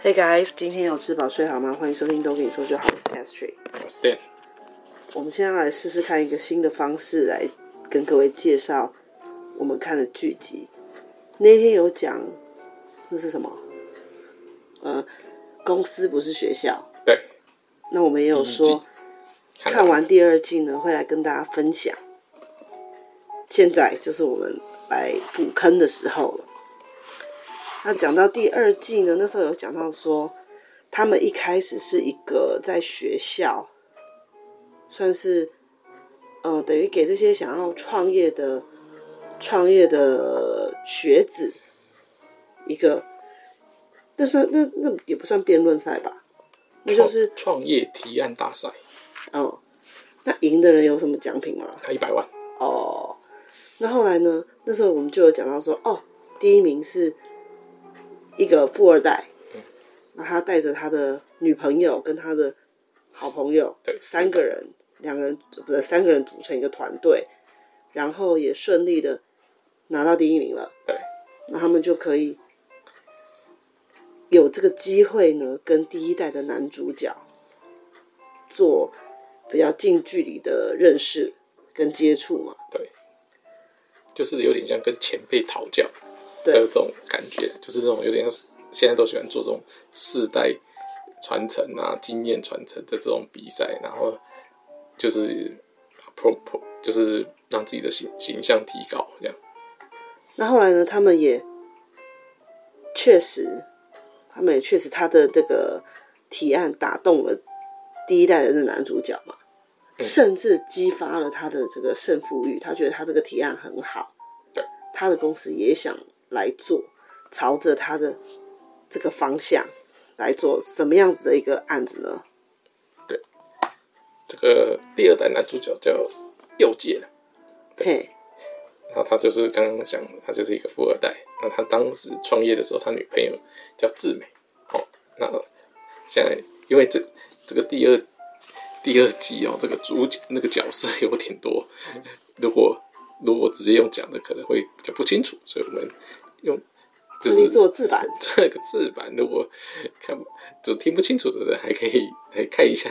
Hey guys，今天有吃饱睡好吗？欢迎收听都跟你说就好。我是 Astrid，我是 Dan。我们现在来试试看一个新的方式来跟各位介绍我们看的剧集。那天有讲那是什么？呃，公司不是学校。对。那我们也有说看，看完第二季呢，会来跟大家分享。现在就是我们来补坑的时候了。那讲到第二季呢，那时候有讲到说，他们一开始是一个在学校，算是，呃，等于给这些想要创业的创业的学子一个，那算那那也不算辩论赛吧，那就是创业提案大赛。哦，那赢的人有什么奖品吗？他一百万。哦，那后来呢？那时候我们就有讲到说，哦，第一名是。一个富二代，那他带着他的女朋友跟他的好朋友，对，三个人，两个人不是三个人组成一个团队，然后也顺利的拿到第一名了。对，那他们就可以有这个机会呢，跟第一代的男主角做比较近距离的认识跟接触嘛。对，就是有点像跟前辈讨教。的这种感觉，就是这种有点现在都喜欢做这种世代传承啊、经验传承的这种比赛，然后就是 pro pro，就是让自己的形形象提高这样。那后来呢？他们也确实，他们也确实，他的这个提案打动了第一代人的男主角嘛，嗯，甚至激发了他的这个胜负欲。他觉得他这个提案很好，对，他的公司也想。来做，朝着他的这个方向来做什么样子的一个案子呢？对，这个第二代男主角叫佑介，对，然后他就是刚刚讲，他就是一个富二代。那他当时创业的时候，他女朋友叫志美。好，那现在因为这这个第二第二季哦，这个主角那个角色有点多，如果。如果直接用讲的可能会比较不清楚，所以我们用就是做字版。这个字版如果看就听不清楚的人，还可以 来看一下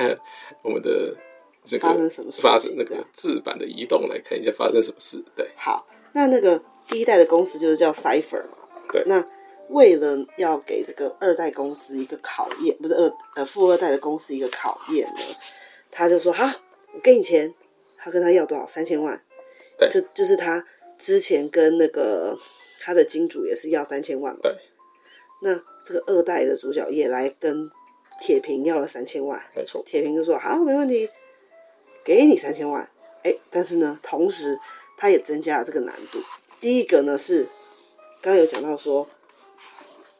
我们的这个发生什么事，发生那个字版的移动，来看一下发生什么事。对，好，那那个第一代的公司就是叫 Cipher 嘛。对，那为了要给这个二代公司一个考验，不是二呃富二代的公司一个考验呢，他就说好，我给你钱，他跟他要多少？三千万。对，就就是他之前跟那个他的金主也是要三千万嘛。对。那这个二代的主角也来跟铁平要了三千万。没错。铁平就说：“好，没问题，给你三千万。”哎，但是呢，同时他也增加了这个难度。第一个呢是刚刚有讲到说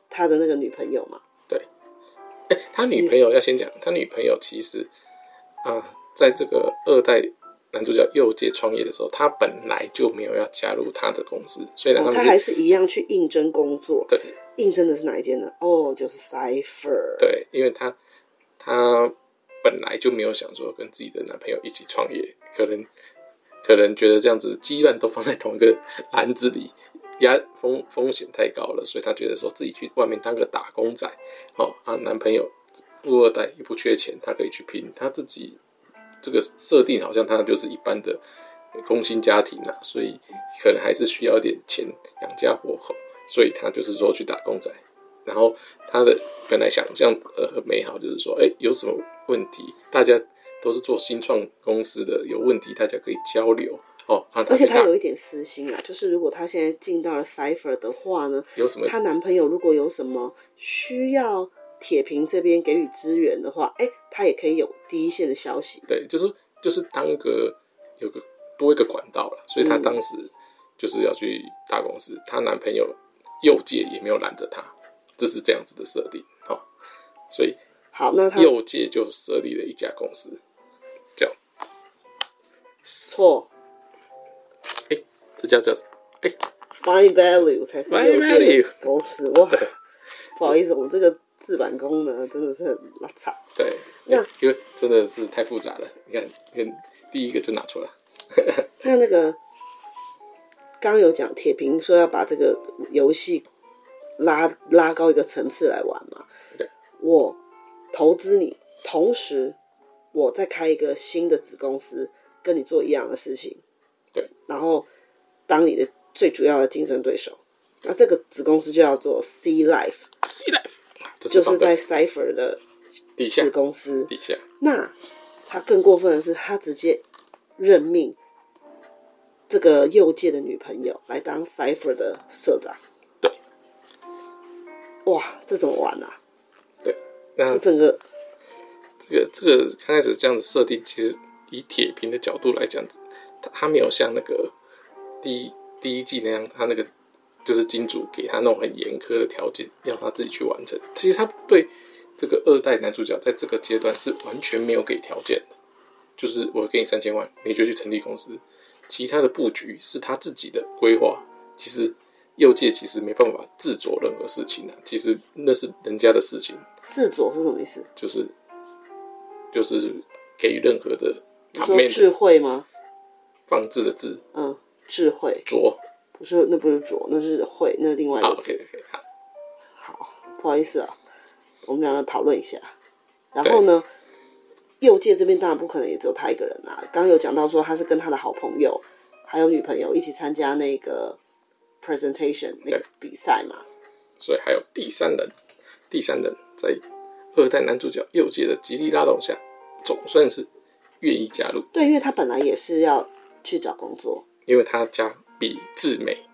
他的那个女朋友嘛。对。哎，他女朋友要先讲，他女朋友其实啊，在这个二代。男主角又介创业的时候，他本来就没有要加入他的公司，虽然他，们、哦、他还是一样去应征工作。对，应征的是哪一间呢？哦，就是 Cypher。对，因为他他本来就没有想说跟自己的男朋友一起创业，可能可能觉得这样子鸡蛋都放在同一个篮子里，压风风险太高了，所以他觉得说自己去外面当个打工仔，哦，啊，男朋友富二代也不缺钱，他可以去拼，他自己。这个设定好像他就是一般的工薪家庭啊，所以可能还是需要一点钱养家活口，所以他就是说去打工仔。然后他的本来想象呃很美好，就是说，哎，有什么问题，大家都是做新创公司的，有问题大家可以交流哦。而且他有一点私心啊，就是如果他现在进到了 Cipher 的话呢，有什么？她男朋友如果有什么需要。铁平这边给予支援的话，哎、欸，他也可以有第一线的消息。对，就是就是当个有个多一个管道了，所以她当时就是要去大公司，她、嗯、男朋友右界也没有拦着她，这是这样子的设定，哦，所以好，那他佑介就设立了一家公司，叫错，哎、欸，这叫叫哎、欸、，Fine Value 才是右介公司哇，不好意思，我们这个。字版功能真的是很拉差，对，那因为真的是太复杂了。你看，跟第一个就拿出来。那那个刚有讲铁平说要把这个游戏拉拉高一个层次来玩嘛？对。我投资你，同时我再开一个新的子公司，跟你做一样的事情，对，然后当你的最主要的竞争对手。那这个子公司就叫做 C Life，C Life 就是在 Cipher 的子公司底下。那他更过分的是，他直接任命这个右界的女朋友来当 Cipher 的社长。对，哇，这怎么玩啊？对，那这整个这个这个刚开始这样子设定，其实以铁平的角度来讲，他他没有像那个第一第一季那样，他那个。就是金主给他那种很严苛的条件，要他自己去完成。其实他对这个二代男主角在这个阶段是完全没有给条件的，就是我给你三千万，你就去成立公司。其他的布局是他自己的规划。其实右界其实没办法自作任何事情的，其实那是人家的事情。自作是什么意思？就是就是给予任何的，你说智慧吗？放置的智，嗯，智慧。拙。不是，那不是左，那是会，那是另外一个字。Oh, 好，好，不好意思啊，我们两个讨论一下。然后呢，右界这边当然不可能也只有他一个人啊。刚刚有讲到说他是跟他的好朋友还有女朋友一起参加那个 presentation 那个比赛嘛。所以还有第三人，第三人在二代男主角右界的极力拉拢下，总算是愿意加入。对，因为他本来也是要去找工作，因为他家。比智美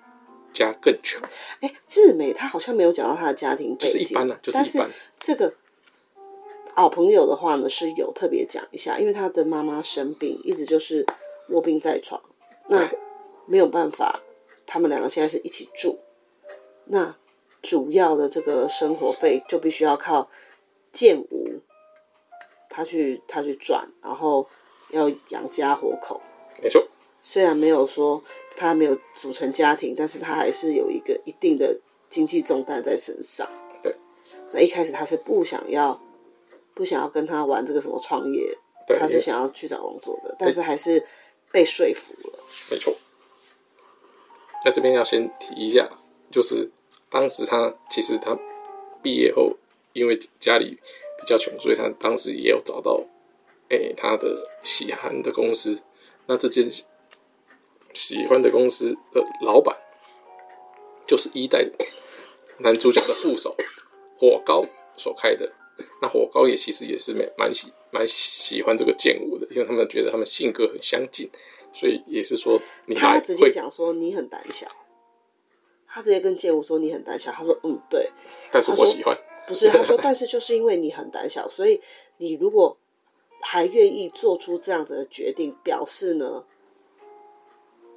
家更穷。哎、欸，志美他好像没有讲到他的家庭背景，就是一般啊，就是一般。这个好朋友的话呢，是有特别讲一下，因为他的妈妈生病，一直就是卧病在床，那没有办法，他们两个现在是一起住，那主要的这个生活费就必须要靠建吾他去他去赚，然后要养家活口。没错，虽然没有说。他没有组成家庭，但是他还是有一个一定的经济重担在身上。对，那一开始他是不想要，不想要跟他玩这个什么创业，对，他是想要去找工作的，但是还是被说服了。没错，在这边要先提一下，就是当时他其实他毕业后，因为家里比较穷，所以他当时也有找到，哎、欸，他的喜欢的公司，那这件。喜欢的公司的老板就是一代男主角的副手火高所开的。那火高也其实也是蛮蛮喜蛮喜欢这个剑舞的，因为他们觉得他们性格很相近，所以也是说你他直接讲说你很胆小，他直接跟建吾说你很胆小，他说嗯对，但是我喜欢不是他说，但是就是因为你很胆小，所以你如果还愿意做出这样子的决定，表示呢。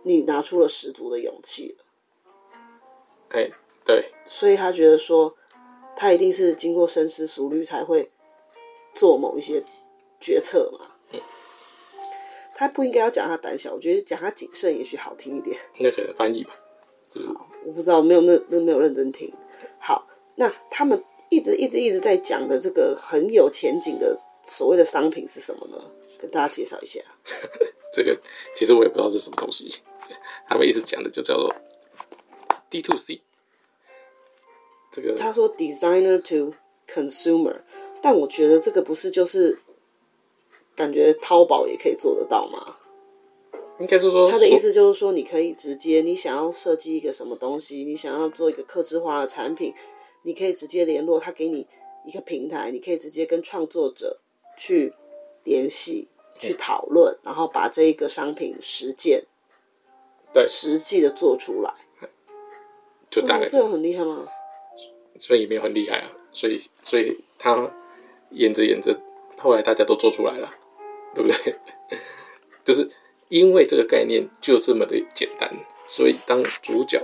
你拿出了十足的勇气了，哎、欸，对，所以他觉得说，他一定是经过深思熟虑才会做某一些决策嘛。嗯，他不应该要讲他胆小，我觉得讲他谨慎也许好听一点。那可能翻译吧，是不是？我不知道，没有那那没有认真听。好，那他们一直一直一直在讲的这个很有前景的所谓的商品是什么呢？跟大家介绍一下。这个其实我也不知道是什么东西。他们一直讲的就叫做 D to C，这个他说 Designer to Consumer，但我觉得这个不是就是感觉淘宝也可以做得到吗？应该是说他的意思就是说，你可以直接你想要设计一个什么东西，你想要做一个客制化的产品，你可以直接联络他，给你一个平台，你可以直接跟创作者去联系、去讨论，然后把这一个商品实践。对，实际的做出来，就大概这个很厉害吗？所以也没有很厉害啊，所以所以他演着演着，后来大家都做出来了，对不对？就是因为这个概念就这么的简单，所以当主角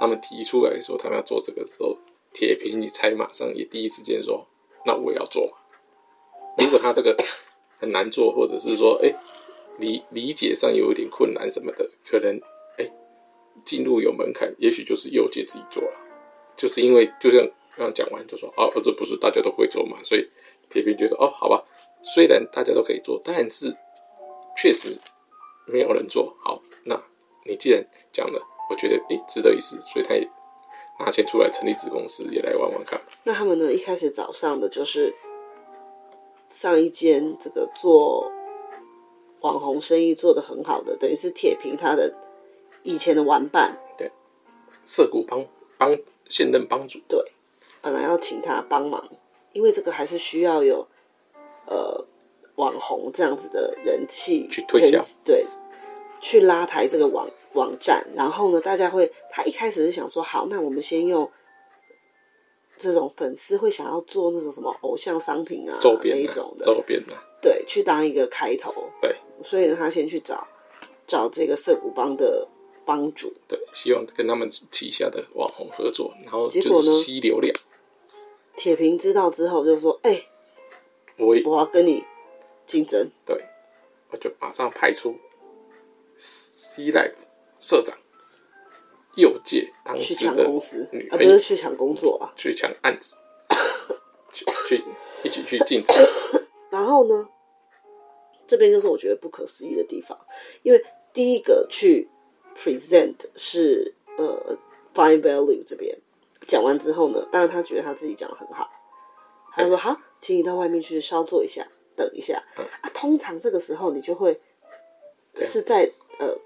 他们提出来说他们要做这个时候，铁皮你才马上也第一时间说，那我也要做嘛。如果他这个很难做，或者是说，哎。理理解上有一点困难什么的，可能哎，进入有门槛，也许就是右界自己做了，就是因为就像刚讲完就说哦，这不是大家都会做嘛，所以铁平觉得哦，好吧，虽然大家都可以做，但是确实没有人做好。那你既然讲了，我觉得哎，值得一试，所以他也拿钱出来成立子公司，也来玩玩看。那他们呢？一开始找上的就是上一间这个做网红生意做得很好的，等于是铁平他的以前的玩伴，对，涩谷帮帮现任帮主，对，本来要请他帮忙，因为这个还是需要有呃网红这样子的人气去推销，对，去拉抬这个网。网站，然后呢，大家会，他一开始是想说，好，那我们先用这种粉丝会想要做那种什么偶像商品啊，周边那一种的，周边的，对，去当一个开头，对，所以呢，他先去找找这个涩谷帮的帮主，对，希望跟他们旗下的网红合作，然后结果呢，吸流量。铁平知道之后就说，哎、欸，我我要跟你竞争，对，我就马上派出 C Life。社长右介当时的公司。啊，不是去抢工作啊，去抢案子，去去一起去竞争。然后呢，这边就是我觉得不可思议的地方，因为第一个去 present 是呃 Fine Value 这边讲完之后呢，当然他觉得他自己讲的很好，他就说好，请你到外面去稍坐一下，等一下。嗯、啊，通常这个时候你就会是在呃。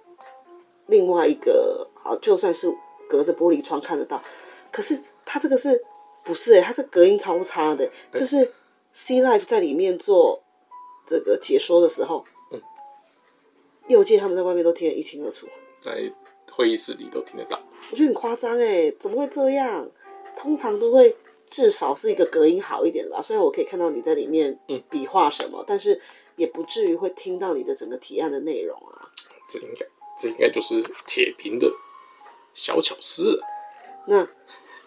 另外一个好，就算是隔着玻璃窗看得到，可是他这个是不是、欸？哎，他是隔音超差的，就是 C Life 在里面做这个解说的时候，嗯，右介他们在外面都听得一清二楚，在会议室里都听得到。我觉得很夸张哎，怎么会这样？通常都会至少是一个隔音好一点的吧。虽然我可以看到你在里面比划什么，嗯、但是也不至于会听到你的整个提案的内容啊。这应该。这应该就是铁平的小巧思了。那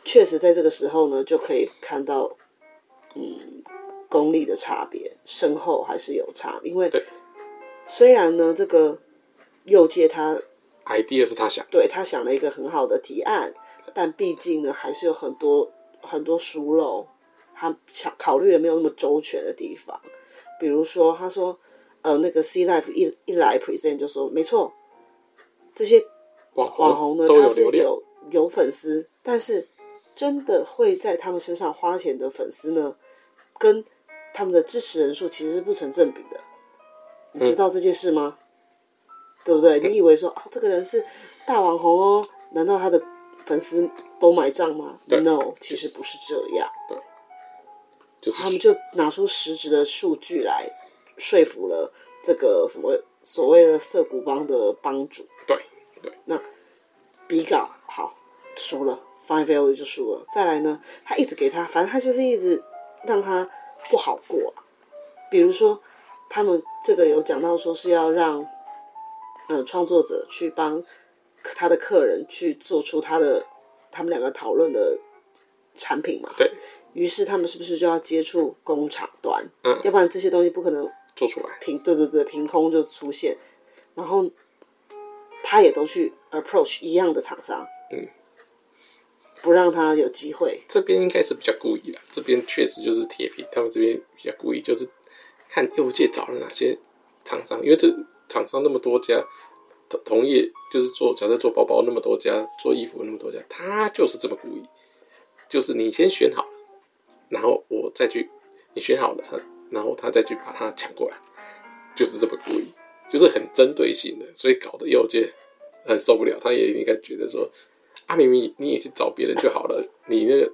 确实在这个时候呢，就可以看到，嗯，功力的差别，深厚还是有差。因为虽然呢，这个右界他 idea 是他想，对，他想了一个很好的提案，但毕竟呢，还是有很多很多疏漏，他考考虑的没有那么周全的地方。比如说，他说，呃，那个 C Life 一一来 present 就说，没错。这些网红呢，他是有有粉丝，但是真的会在他们身上花钱的粉丝呢，跟他们的支持人数其实是不成正比的。你知道这件事吗？嗯、对不对？你以为说哦，这个人是大网红哦，难道他的粉丝都买账吗？No，其实不是这样。对，就是他们就拿出实质的数据来说服了这个什么。所谓的涩谷帮的帮主，对对，那比稿好输了，Five Value 就输了。再来呢，他一直给他，反正他就是一直让他不好过。比如说，他们这个有讲到说是要让呃创作者去帮他的客人去做出他的他们两个讨论的产品嘛？对。于是他们是不是就要接触工厂端？嗯，要不然这些东西不可能。做出来，凭对对对，凭空就出现，然后他也都去 approach 一样的厂商，嗯，不让他有机会。这边应该是比较故意的，这边确实就是铁皮，他们这边比较故意，就是看右界找了哪些厂商，因为这厂商那么多家，同同业就是做，假设做包包那么多家，做衣服那么多家，他就是这么故意，就是你先选好了，然后我再去，你选好了他。然后他再去把它抢过来，就是这么故意，就是很针对性的，所以搞得右界很受不了。他也应该觉得说，啊，明明你也去找别人就好了，你那个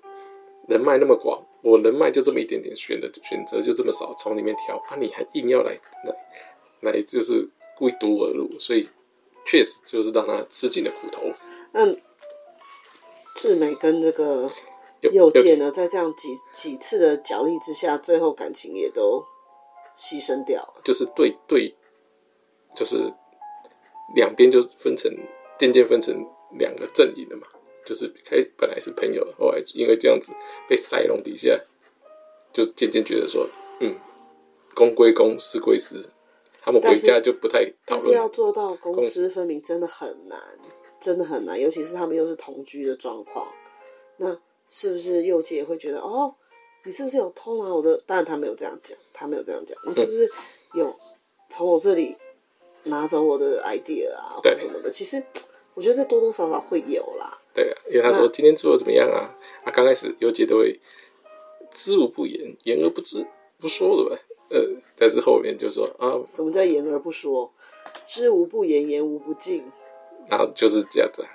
人脉那么广，我人脉就这么一点点，选的选择就这么少，从里面挑，啊，你还硬要来来来，就是故意堵我的路，所以确实就是让他吃尽了苦头。那志美跟这个。右介呢，在这样几几次的角力之下，最后感情也都牺牲掉了。就是对对，就是两边就分成渐渐分成两个阵营的嘛。就是开本来是朋友，后来因为这样子被塞笼底下，就渐渐觉得说，嗯，公归公，私归私，他们回家就不太讨论。但是要做到公私分明，真的很难，真的很难，尤其是他们又是同居的状况，那。是不是右介也会觉得哦？你是不是有偷拿我的？当然他没有这样讲，他没有这样讲。你是不是有从我这里拿走我的 idea 啊，或什么的？其实我觉得这多多少少会有啦。对啊，因为他说今天做的怎么样啊？啊刚开始有姐都会知无不言，言而不知不说的吧。呃，但是后面就说啊，什么叫言而不说？知无不言，言无不尽。然后就是这样子，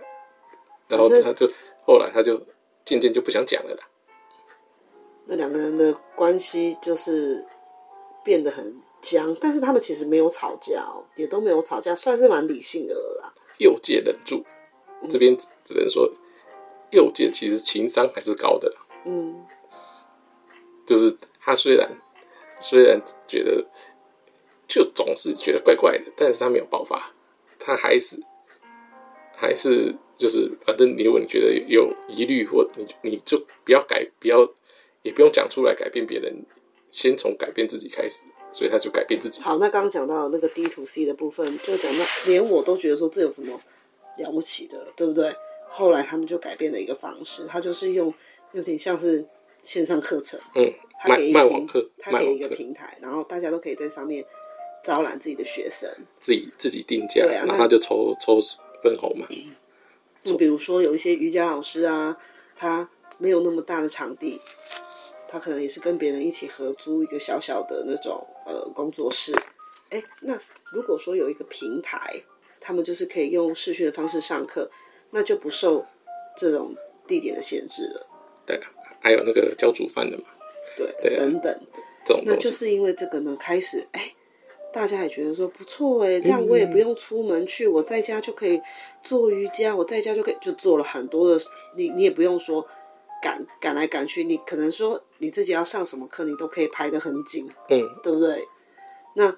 然后他就后来他就渐渐就不想讲了啦。那两个人的关系就是变得很僵，但是他们其实没有吵架哦，也都没有吵架，算是蛮理性的了啦。右界忍住，这边只能说右界其实情商还是高的。嗯，就是他虽然虽然觉得就总是觉得怪怪的，但是他没有爆发，他还是还是就是反正你如果你觉得有疑虑或你你就不要改，不要。也不用讲出来改变别人，先从改变自己开始，所以他就改变自己。好，那刚刚讲到那个 D to C 的部分，就讲到连我都觉得说这有什么了不起的，对不对？后来他们就改变了一个方式，他就是用有点像是线上课程，嗯，他给一个卖网课，他给一个平台，然后大家都可以在上面招揽自己的学生，自己自己定价，然后他就抽抽分红嘛。就、嗯、比如说有一些瑜伽老师啊，他没有那么大的场地。他可能也是跟别人一起合租一个小小的那种呃工作室，哎，那如果说有一个平台，他们就是可以用视讯的方式上课，那就不受这种地点的限制了。对啊，还有那个教煮饭的嘛，对，对啊，等等，这种那就是因为这个呢，开始哎，大家也觉得说不错哎，这样我也不用出门去，我在家就可以做瑜伽，我在家就可以就做了很多的，你你也不用说。赶赶来赶去，你可能说你自己要上什么课，你都可以排得很紧，嗯，对不对？那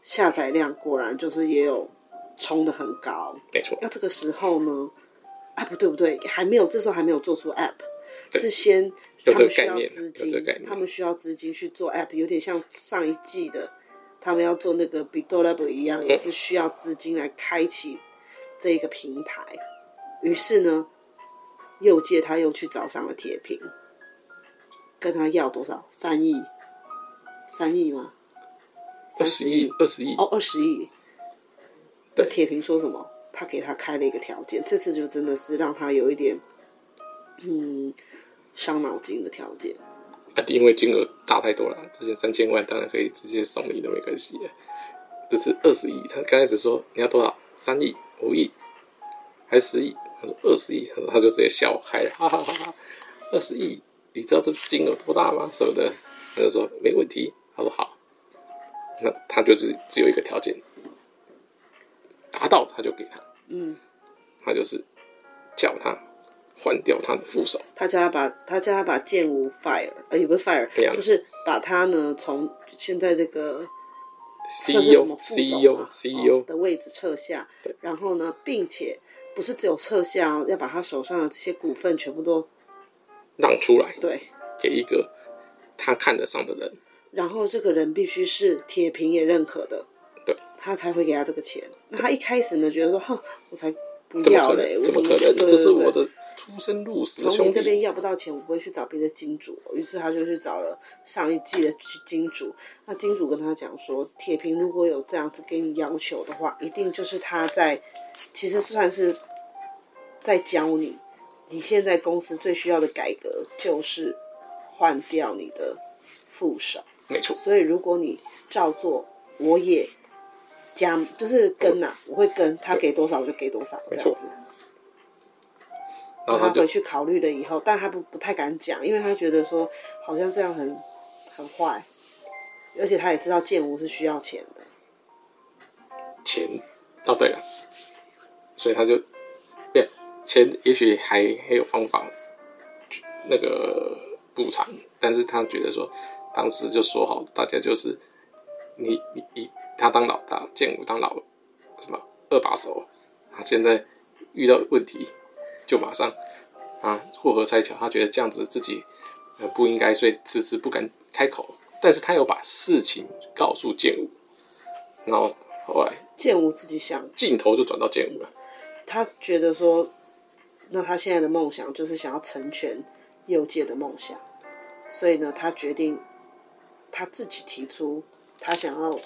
下载量果然就是也有冲的很高，没错。那这个时候呢，啊不对不对，还没有，这时候还没有做出 app，是先他们需要资金，他们需要资金去做 app，有点像上一季的他们要做那个 BitoLab 一样，也是需要资金来开启这一个平台。于是呢。又借他又去找上了铁平，跟他要多少？三亿？三亿吗？二十亿？二十亿？哦，二十亿。那铁平说什么？他给他开了一个条件，这次就真的是让他有一点，嗯，伤脑筋的条件。啊，因为金额大太多了，之前三千万当然可以直接送你都没关系。这次二十亿，他刚开始说你要多少？三亿、五亿，还十亿？他说二十亿，他说他就直接笑开了，哈哈哈哈！二十亿，你知道这次金额多大吗？什么的？他就说没问题。他说好，那他就是只有一个条件，达到他就给他。嗯，他就是叫他换掉他的副手，他叫他把他叫他把剑无 fire，呃，也不是 fire，就是把他呢从现在这个 CEO CEO CEO 的位置撤下，然后呢，并且。不是只有撤下，要把他手上的这些股份全部都让出来，对，给一个他看得上的人。然后这个人必须是铁平也认可的，对，他才会给他这个钱。那他一开始呢，觉得说，哼，我才不要嘞，怎么可能？这是我的出生入死的兄弟。从你这边要不到钱，我不会去找别的金主。于是他就去找了上一季的金主。那金主跟他讲说，铁平如果有这样子给你要求的话，一定就是他在，其实算是在教你。你现在公司最需要的改革就是换掉你的副手。没错。所以如果你照做，我也加，就是跟呐、啊，我会跟他给多少我就给多少，这样子。然后他回去考虑了以后，但他不不太敢讲，因为他觉得说好像这样很很坏，而且他也知道建屋是需要钱的。钱，哦对了，所以他就，对，钱也许还还有方法，那个补偿，但是他觉得说，当时就说好，大家就是你你你他当老大，建武当老什么二把手，他现在遇到问题。就马上啊，过河拆桥。他觉得这样子自己呃不应该，所以迟迟不敢开口。但是他有把事情告诉建武，然后后来建武自己想，镜头就转到建武了。他觉得说，那他现在的梦想就是想要成全右界的梦想，所以呢，他决定他自己提出，他想要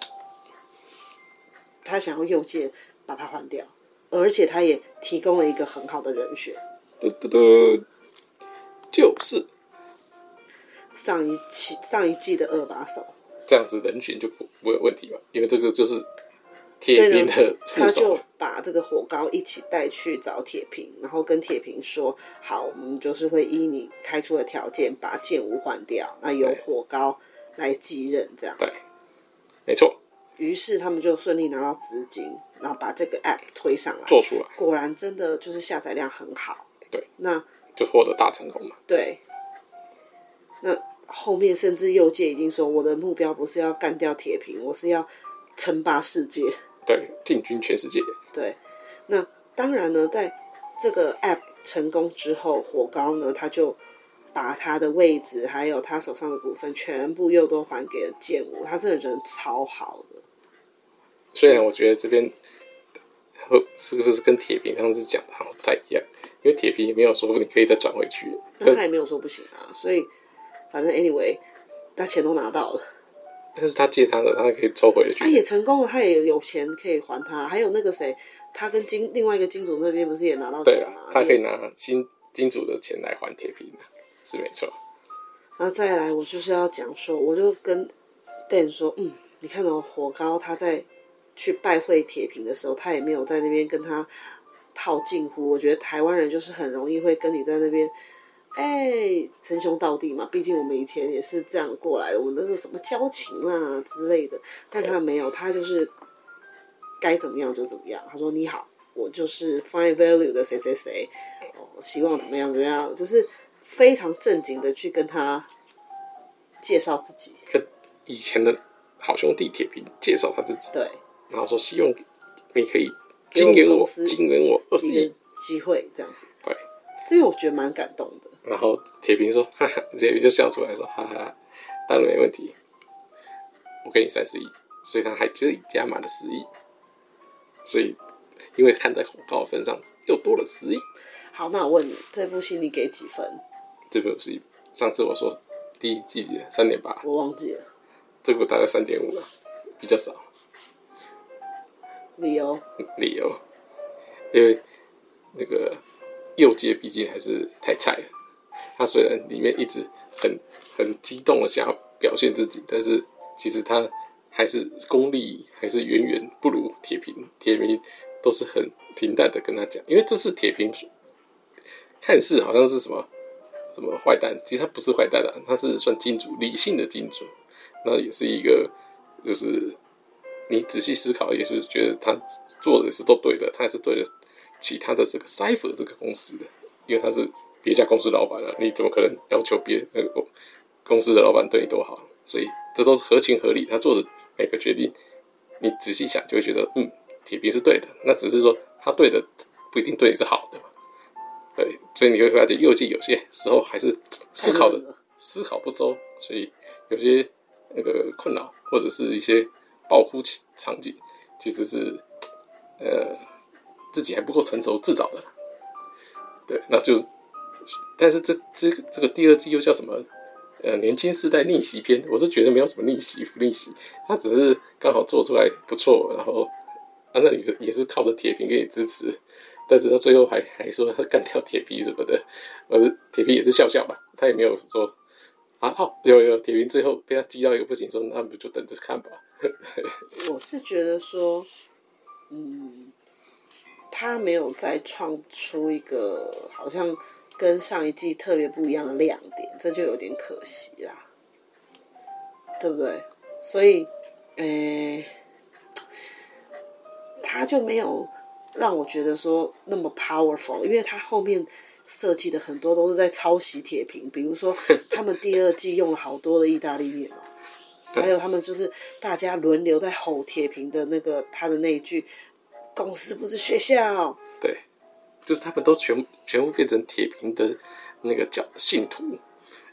他想要右界把他换掉。而且他也提供了一个很好的人选。嘟嘟嘟，就是上一期上一季的二把手。这样子人选就不不会有问题吧？因为这个就是铁平的副手。他就把这个火高一起带去找铁平，然后跟铁平说：“好，我们就是会依你开出的条件，把剑无换掉，那由火高来继任。”这样对，没错。于是他们就顺利拿到资金，然后把这个 app 推上来，做出来。果然真的就是下载量很好。对，那就获得大成功嘛。对，那。后面甚至右界已经说，我的目标不是要干掉铁平，我是要称霸世界，对，进军全世界。对，那当然呢，在这个 app 成功之后，火高呢，他就把他的位置还有他手上的股份全部又都还给了建武，他这个人超好的。虽然我觉得这边是不是跟铁平上次讲的好像不太一样，因为铁平也没有说你可以再转回去，但他也没有说不行啊，所以。反正 anyway，他钱都拿到了，但是他借他的，他可以抽回去。他也成功了，他也有钱可以还他。还有那个谁，他跟金另外一个金主那边不是也拿到钱吗？他可以拿金金主的钱来还铁平，是没错。然后再来，我就是要讲说，我就跟 Dan 说，嗯，你看到火高他在去拜会铁平的时候，他也没有在那边跟他套近乎。我觉得台湾人就是很容易会跟你在那边。哎，称兄道弟嘛，毕竟我们以前也是这样过来的，我们都是什么交情啊之类的。但他没有，他就是该怎么样就怎么样。他说：“你好，我就是 Fine Value 的谁谁谁，哦，希望怎么样怎么样，就是非常正经的去跟他介绍自己。跟以前的好兄弟铁平介绍他自己，对，然后说希望你可以经营我，经营我二十亿机会这样子。对，这个我觉得蛮感动的。”然后铁平说：“哈哈，铁平就笑出来说：哈哈，当然没问题，我给你三十亿。所以他还自己加码了十亿。所以因为看在广告的份上，又多了十亿。好，那我问你，这部戏你给几分？这部戏上次我说第一季三点八，我忘记了。这部大概三点五了，比较少。理由？理由？因为那个右界毕竟还是太菜了。”他虽然里面一直很很激动的想要表现自己，但是其实他还是功力还是远远不如铁平。铁平都是很平淡的跟他讲，因为这是铁平看似好像是什么什么坏蛋，其实他不是坏蛋的，他是算金主，理性的金主。那也是一个，就是你仔细思考，也是觉得他做的也是都对的，他也是对的。其他的这个 Cypher 这个公司的，因为他是。别家公司老板了，你怎么可能要求别那个公司的老板对你多好？所以这都是合情合理。他做的每个决定，你仔细想就会觉得，嗯，铁皮是对的。那只是说他对的不一定对你是好的嘛。对，所以你会发现右记有些时候还是思考的思考不周，所以有些那个困扰或者是一些爆哭场景，其实是呃自己还不够成熟自找的。对，那就。但是这这这个第二季又叫什么？呃，年轻时代逆袭篇，我是觉得没有什么逆袭不逆袭，他只是刚好做出来不错，然后啊，那你是也是靠着铁平给你支持，但是他最后还还说他干掉铁皮什么的，而铁皮也是笑笑吧，他也没有说啊，好有有铁平最后被他激到一个不行，说那不就等着看吧。我是觉得说，嗯，他没有再创出一个好像。跟上一季特别不一样的亮点，这就有点可惜啦，对不对？所以，诶、欸，他就没有让我觉得说那么 powerful，因为他后面设计的很多都是在抄袭铁平，比如说他们第二季用了好多的意大利面嘛，还有他们就是大家轮流在吼铁平的那个他的那一句“公司不是学校”，对。就是他们都全全部变成铁平的那个教信徒，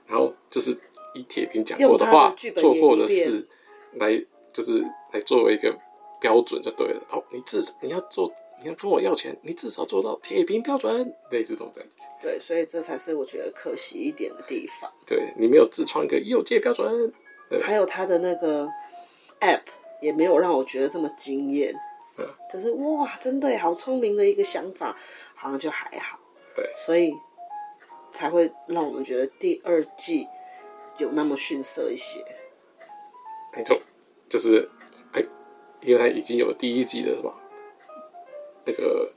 然后就是以铁平讲过的话、做过的事来，就是来作为一个标准就对了。哦，你至少你要做，你要跟我要钱，你至少做到铁平标准，类似这种这样。对，所以这才是我觉得可惜一点的地方。对，你没有自创一个右界标准，还有他的那个 app 也没有让我觉得这么惊艳。嗯，就是哇，真的好聪明的一个想法，好像就还好。对，所以才会让我们觉得第二季有那么逊色一些。没错，就是哎，因为它已经有第一季的是吧？那个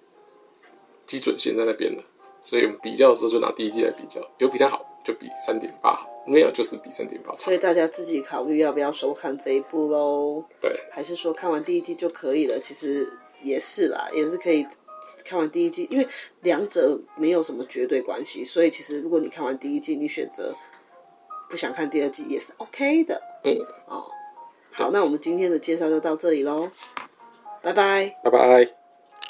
基准线在那边了，所以我们比较的时候就拿第一季来比较，有比它好就比三点八好，没有就是比三点八差。所以大家自己考虑要不要收看这一部喽？对，还是说看完第一季就可以了？其实也是啦，也是可以看完第一季，因为两者没有什么绝对关系，所以其实如果你看完第一季，你选择不想看第二季也是 OK 的。嗯，哦，好，那我们今天的介绍就到这里喽，拜拜，拜拜。